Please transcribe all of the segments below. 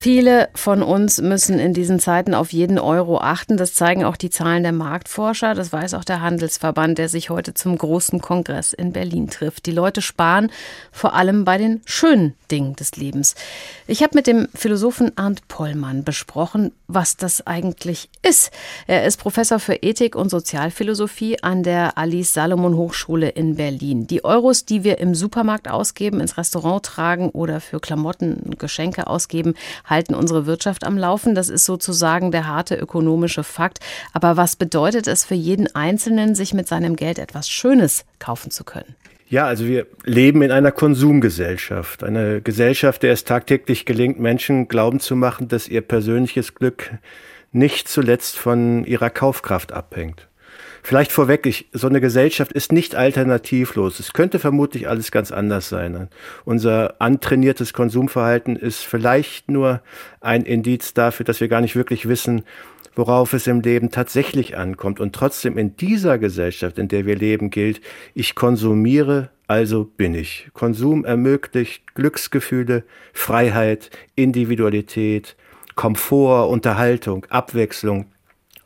Viele von uns müssen in diesen Zeiten auf jeden Euro achten. Das zeigen auch die Zahlen der Marktforscher. Das weiß auch der Handelsverband, der sich heute zum großen Kongress in Berlin trifft. Die Leute sparen vor allem bei den schönen Dingen des Lebens. Ich habe mit dem Philosophen Arndt Pollmann besprochen, was das eigentlich ist. Er ist Professor für Ethik und Sozialphilosophie an der Alice Salomon Hochschule in Berlin. Die Euros, die wir im Supermarkt ausgeben, ins Restaurant tragen oder für Klamotten und Geschenke ausgeben, halten unsere Wirtschaft am Laufen. Das ist sozusagen der harte ökonomische Fakt. Aber was bedeutet es für jeden Einzelnen, sich mit seinem Geld etwas Schönes kaufen zu können? Ja, also wir leben in einer Konsumgesellschaft. Eine Gesellschaft, der es tagtäglich gelingt, Menschen glauben zu machen, dass ihr persönliches Glück nicht zuletzt von ihrer Kaufkraft abhängt. Vielleicht vorweg, ich, so eine Gesellschaft ist nicht alternativlos. Es könnte vermutlich alles ganz anders sein. Unser antrainiertes Konsumverhalten ist vielleicht nur ein Indiz dafür, dass wir gar nicht wirklich wissen, worauf es im Leben tatsächlich ankommt. Und trotzdem in dieser Gesellschaft, in der wir leben, gilt, ich konsumiere, also bin ich. Konsum ermöglicht Glücksgefühle, Freiheit, Individualität, Komfort, Unterhaltung, Abwechslung,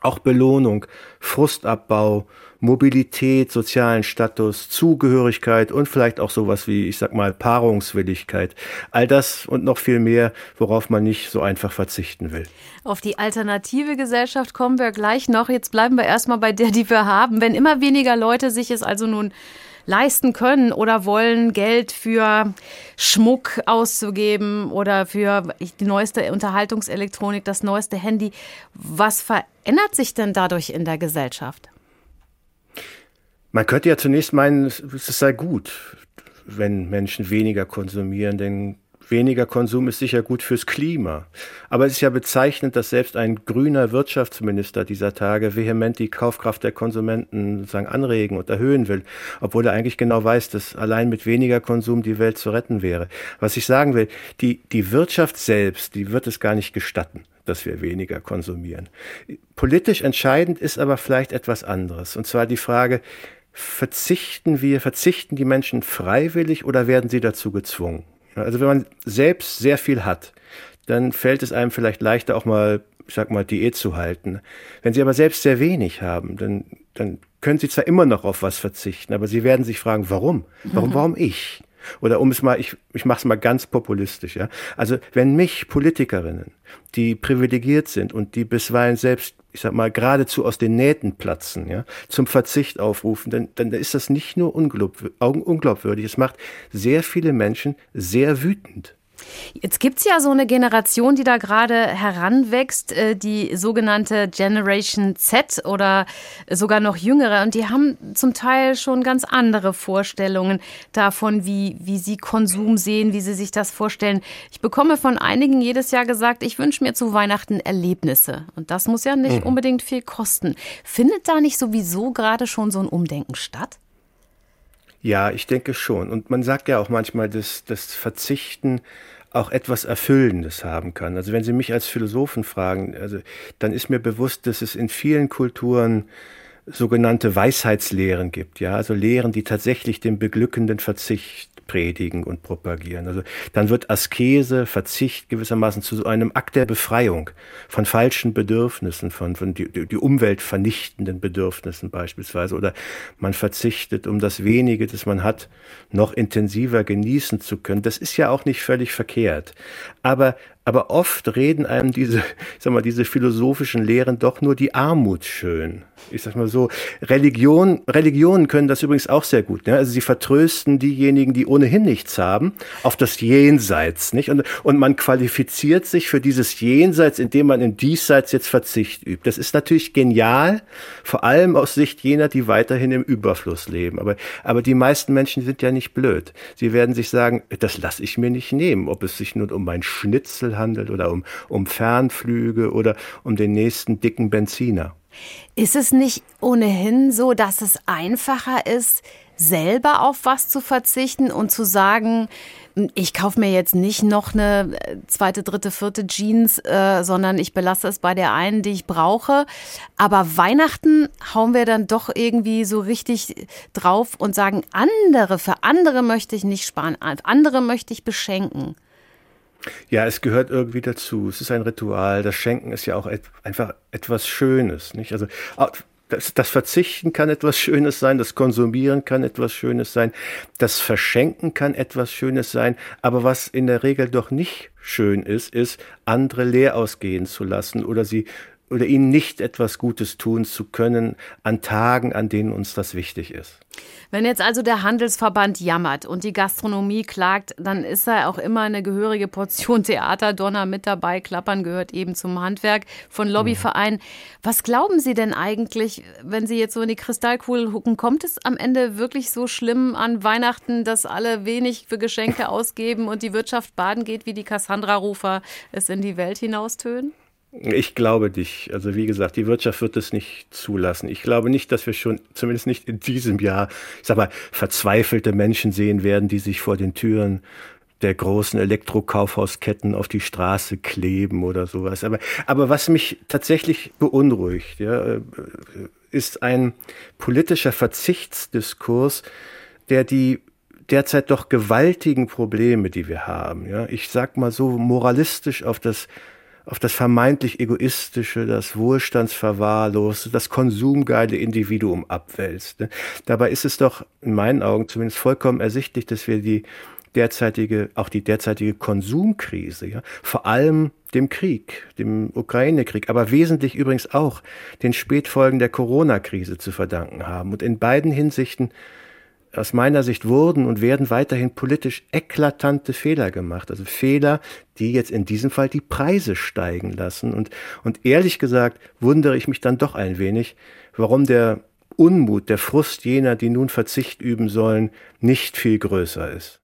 auch Belohnung, Frustabbau, Mobilität, sozialen Status, Zugehörigkeit und vielleicht auch sowas wie, ich sag mal, Paarungswilligkeit. All das und noch viel mehr, worauf man nicht so einfach verzichten will. Auf die alternative Gesellschaft kommen wir gleich noch. Jetzt bleiben wir erstmal bei der, die wir haben. Wenn immer weniger Leute sich es also nun leisten können oder wollen, Geld für Schmuck auszugeben oder für die neueste Unterhaltungselektronik, das neueste Handy. Was verändert sich denn dadurch in der Gesellschaft? Man könnte ja zunächst meinen, es sei gut, wenn Menschen weniger konsumieren, denn weniger Konsum ist sicher gut fürs Klima. Aber es ist ja bezeichnend, dass selbst ein grüner Wirtschaftsminister dieser Tage vehement die Kaufkraft der Konsumenten sozusagen anregen und erhöhen will, obwohl er eigentlich genau weiß, dass allein mit weniger Konsum die Welt zu retten wäre. Was ich sagen will, die, die Wirtschaft selbst, die wird es gar nicht gestatten dass wir weniger konsumieren. Politisch entscheidend ist aber vielleicht etwas anderes. Und zwar die Frage, verzichten wir, verzichten die Menschen freiwillig oder werden sie dazu gezwungen? Also wenn man selbst sehr viel hat, dann fällt es einem vielleicht leichter auch mal, ich sag mal, Diät zu halten. Wenn Sie aber selbst sehr wenig haben, dann, dann können Sie zwar immer noch auf was verzichten, aber Sie werden sich fragen, warum? Warum, warum ich? Oder um es mal, ich, ich mache es mal ganz populistisch, ja. Also wenn mich Politikerinnen, die privilegiert sind und die bisweilen selbst, ich sag mal, geradezu aus den Nähten platzen, ja, zum Verzicht aufrufen, dann, dann ist das nicht nur unglaubwürdig, es macht sehr viele Menschen sehr wütend. Jetzt gibt es ja so eine Generation, die da gerade heranwächst, äh, die sogenannte Generation Z oder sogar noch jüngere. Und die haben zum Teil schon ganz andere Vorstellungen davon, wie, wie sie Konsum sehen, wie sie sich das vorstellen. Ich bekomme von einigen jedes Jahr gesagt, ich wünsche mir zu Weihnachten Erlebnisse. Und das muss ja nicht mhm. unbedingt viel kosten. Findet da nicht sowieso gerade schon so ein Umdenken statt? Ja, ich denke schon. Und man sagt ja auch manchmal, dass das Verzichten auch etwas Erfüllendes haben kann. Also wenn Sie mich als Philosophen fragen, also dann ist mir bewusst, dass es in vielen Kulturen sogenannte Weisheitslehren gibt, ja, also Lehren, die tatsächlich den beglückenden Verzicht predigen und propagieren. Also dann wird Askese, Verzicht gewissermaßen zu so einem Akt der Befreiung von falschen Bedürfnissen, von, von die, die Umwelt vernichtenden Bedürfnissen beispielsweise. Oder man verzichtet, um das wenige, das man hat, noch intensiver genießen zu können. Das ist ja auch nicht völlig verkehrt. Aber aber oft reden einem diese, ich sag mal, diese philosophischen Lehren doch nur die Armut schön. Ich sag mal so, Religion, Religionen können das übrigens auch sehr gut. Ne? Also sie vertrösten diejenigen, die ohnehin nichts haben, auf das Jenseits, nicht? Und, und man qualifiziert sich für dieses Jenseits, indem man in Diesseits jetzt Verzicht übt. Das ist natürlich genial, vor allem aus Sicht jener, die weiterhin im Überfluss leben. Aber, aber die meisten Menschen sind ja nicht blöd. Sie werden sich sagen, das lasse ich mir nicht nehmen, ob es sich nun um mein Schnitzel handelt oder um, um Fernflüge oder um den nächsten dicken Benziner. Ist es nicht ohnehin so, dass es einfacher ist, selber auf was zu verzichten und zu sagen, ich kaufe mir jetzt nicht noch eine äh, zweite, dritte, vierte Jeans, äh, sondern ich belasse es bei der einen, die ich brauche. Aber Weihnachten hauen wir dann doch irgendwie so richtig drauf und sagen, andere, für andere möchte ich nicht sparen, andere möchte ich beschenken. Ja, es gehört irgendwie dazu. Es ist ein Ritual. Das Schenken ist ja auch et einfach etwas Schönes, nicht? Also das, das, Verzichten kann etwas Schönes sein, das Konsumieren kann etwas Schönes sein, das Verschenken kann etwas Schönes sein, aber was in der Regel doch nicht schön ist, ist, andere leer ausgehen zu lassen oder sie oder ihnen nicht etwas Gutes tun zu können an Tagen, an denen uns das wichtig ist. Wenn jetzt also der Handelsverband jammert und die Gastronomie klagt, dann ist da auch immer eine gehörige Portion Theaterdonner mit dabei. Klappern gehört eben zum Handwerk von Lobbyvereinen. Was glauben Sie denn eigentlich, wenn Sie jetzt so in die Kristallkugel gucken, kommt es am Ende wirklich so schlimm an Weihnachten, dass alle wenig für Geschenke ausgeben und die Wirtschaft baden geht, wie die Cassandra-Rufer es in die Welt hinaustönen? Ich glaube nicht. Also wie gesagt, die Wirtschaft wird es nicht zulassen. Ich glaube nicht, dass wir schon, zumindest nicht in diesem Jahr, ich sag mal, verzweifelte Menschen sehen werden, die sich vor den Türen der großen Elektrokaufhausketten auf die Straße kleben oder sowas. Aber, aber was mich tatsächlich beunruhigt, ja, ist ein politischer Verzichtsdiskurs, der die derzeit doch gewaltigen Probleme, die wir haben, ja, ich sag mal so moralistisch auf das auf das vermeintlich egoistische, das Wohlstandsverwahrloste, das konsumgeile Individuum abwälzt. Ne? Dabei ist es doch in meinen Augen zumindest vollkommen ersichtlich, dass wir die derzeitige, auch die derzeitige Konsumkrise, ja, vor allem dem Krieg, dem Ukraine-Krieg, aber wesentlich übrigens auch den Spätfolgen der Corona-Krise zu verdanken haben. Und in beiden Hinsichten aus meiner Sicht wurden und werden weiterhin politisch eklatante Fehler gemacht. Also Fehler, die jetzt in diesem Fall die Preise steigen lassen. Und, und ehrlich gesagt wundere ich mich dann doch ein wenig, warum der Unmut, der Frust jener, die nun Verzicht üben sollen, nicht viel größer ist.